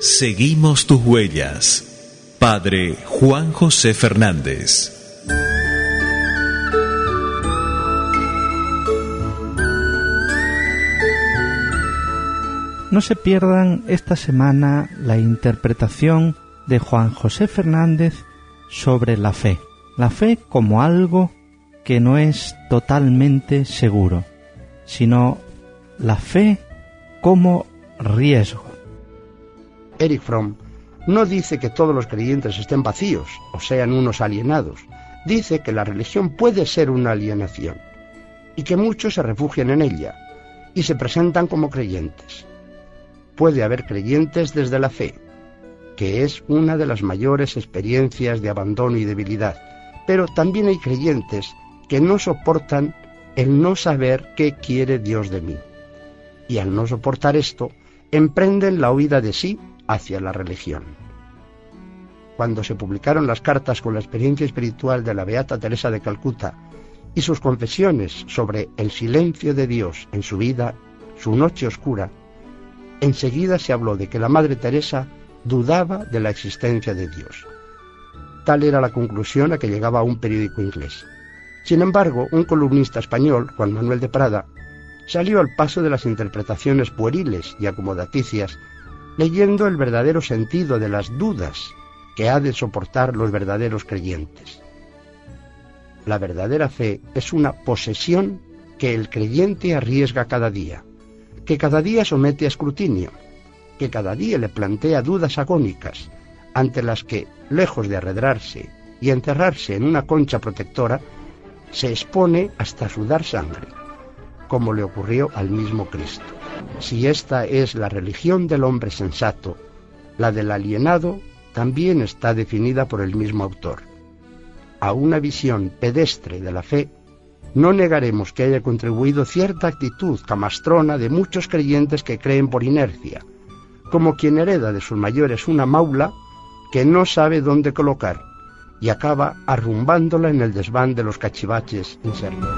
Seguimos tus huellas. Padre Juan José Fernández. No se pierdan esta semana la interpretación de Juan José Fernández sobre la fe. La fe como algo que no es totalmente seguro, sino la fe como riesgo. Eric Fromm no dice que todos los creyentes estén vacíos o sean unos alienados. Dice que la religión puede ser una alienación y que muchos se refugian en ella y se presentan como creyentes. Puede haber creyentes desde la fe, que es una de las mayores experiencias de abandono y debilidad, pero también hay creyentes que no soportan el no saber qué quiere Dios de mí. Y al no soportar esto, emprenden la huida de sí hacia la religión. Cuando se publicaron las cartas con la experiencia espiritual de la Beata Teresa de Calcuta y sus confesiones sobre el silencio de Dios en su vida, su noche oscura, enseguida se habló de que la Madre Teresa dudaba de la existencia de Dios. Tal era la conclusión a que llegaba un periódico inglés. Sin embargo, un columnista español, Juan Manuel de Prada, salió al paso de las interpretaciones pueriles y acomodaticias leyendo el verdadero sentido de las dudas que ha de soportar los verdaderos creyentes. La verdadera fe es una posesión que el creyente arriesga cada día, que cada día somete a escrutinio, que cada día le plantea dudas agónicas, ante las que, lejos de arredrarse y encerrarse en una concha protectora, se expone hasta sudar sangre, como le ocurrió al mismo Cristo. Si esta es la religión del hombre sensato, la del alienado también está definida por el mismo autor. A una visión pedestre de la fe, no negaremos que haya contribuido cierta actitud camastrona de muchos creyentes que creen por inercia, como quien hereda de sus mayores una maula que no sabe dónde colocar y acaba arrumbándola en el desván de los cachivaches en Serbia.